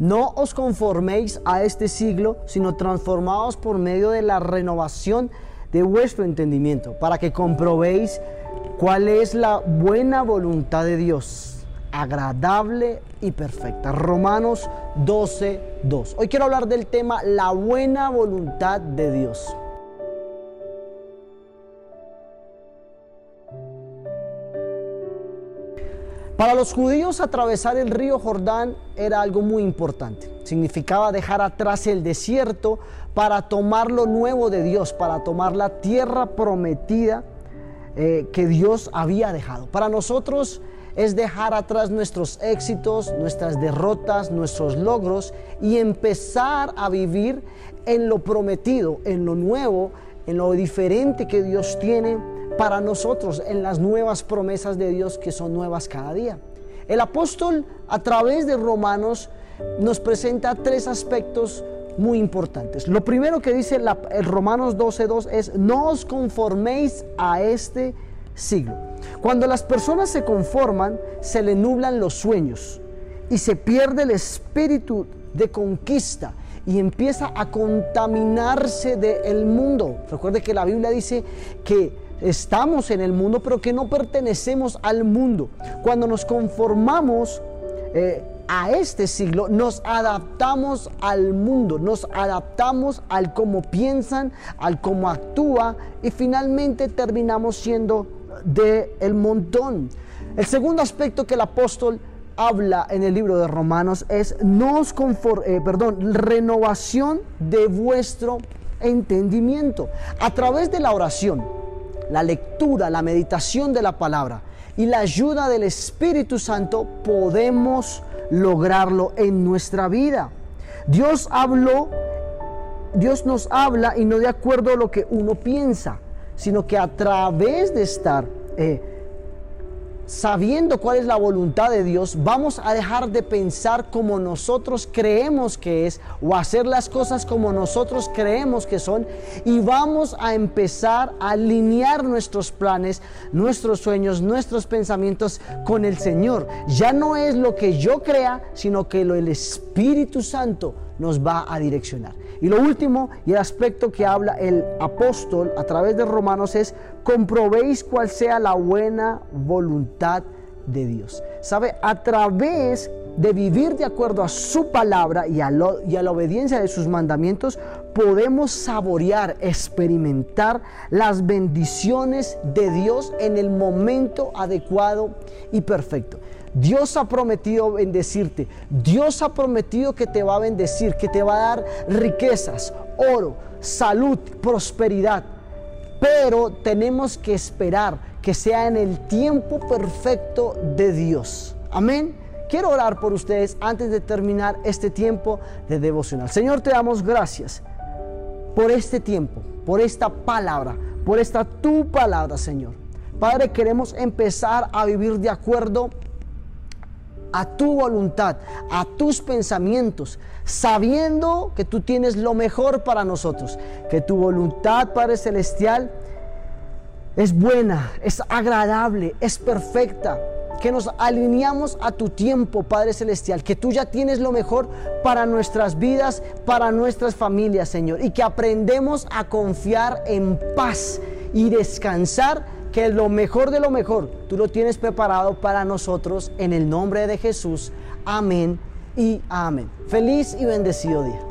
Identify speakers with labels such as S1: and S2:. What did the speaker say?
S1: No os conforméis a este siglo, sino transformaos por medio de la renovación de vuestro entendimiento, para que comprobéis cuál es la buena voluntad de Dios, agradable y perfecta. Romanos 12, 2. Hoy quiero hablar del tema la buena voluntad de Dios. Para los judíos atravesar el río Jordán era algo muy importante. Significaba dejar atrás el desierto para tomar lo nuevo de Dios, para tomar la tierra prometida eh, que Dios había dejado. Para nosotros es dejar atrás nuestros éxitos, nuestras derrotas, nuestros logros y empezar a vivir en lo prometido, en lo nuevo, en lo diferente que Dios tiene para nosotros en las nuevas promesas de Dios que son nuevas cada día. El apóstol a través de Romanos nos presenta tres aspectos muy importantes. Lo primero que dice el Romanos 12.2 es, no os conforméis a este siglo. Cuando las personas se conforman, se le nublan los sueños y se pierde el espíritu de conquista y empieza a contaminarse del mundo. Recuerde que la Biblia dice que estamos en el mundo, pero que no pertenecemos al mundo. Cuando nos conformamos eh, a este siglo, nos adaptamos al mundo, nos adaptamos al cómo piensan, al cómo actúa y finalmente terminamos siendo de montón. El segundo aspecto que el apóstol habla en el libro de Romanos es nos eh, perdón, renovación de vuestro entendimiento a través de la oración la lectura, la meditación de la palabra y la ayuda del Espíritu Santo podemos lograrlo en nuestra vida. Dios habló, Dios nos habla y no de acuerdo a lo que uno piensa, sino que a través de estar eh, sabiendo cuál es la voluntad de Dios, vamos a dejar de pensar como nosotros creemos que es o hacer las cosas como nosotros creemos que son y vamos a empezar a alinear nuestros planes, nuestros sueños, nuestros pensamientos con el Señor. Ya no es lo que yo crea, sino que lo el Espíritu Santo nos va a direccionar. Y lo último y el aspecto que habla el apóstol a través de Romanos es comprobéis cuál sea la buena voluntad de Dios. ¿Sabe? A través de vivir de acuerdo a su palabra y a, la obediencia de sus mandamientos, podemos saborear, experimentar las bendiciones de Dios en el momento adecuado y perfecto. Dios ha prometido bendecirte. Dios ha prometido que te va a bendecir, que te va a dar riquezas, oro, salud, prosperidad. Pero tenemos que esperar que sea en el tiempo perfecto de Dios. Amén. Quiero orar por ustedes antes de terminar este tiempo de devocional. Señor, te damos gracias por este tiempo, por esta palabra, por esta tu palabra, Señor. Padre, queremos empezar a vivir de acuerdo a tu voluntad, a tus pensamientos, sabiendo que tú tienes lo mejor para nosotros, que tu voluntad, Padre Celestial, es buena, es agradable, es perfecta, que nos alineamos a tu tiempo, Padre Celestial, que tú ya tienes lo mejor para nuestras vidas, para nuestras familias, Señor, y que aprendemos a confiar en paz y descansar que lo mejor de lo mejor tú lo tienes preparado para nosotros en el nombre de Jesús. Amén y amén. Feliz y bendecido día.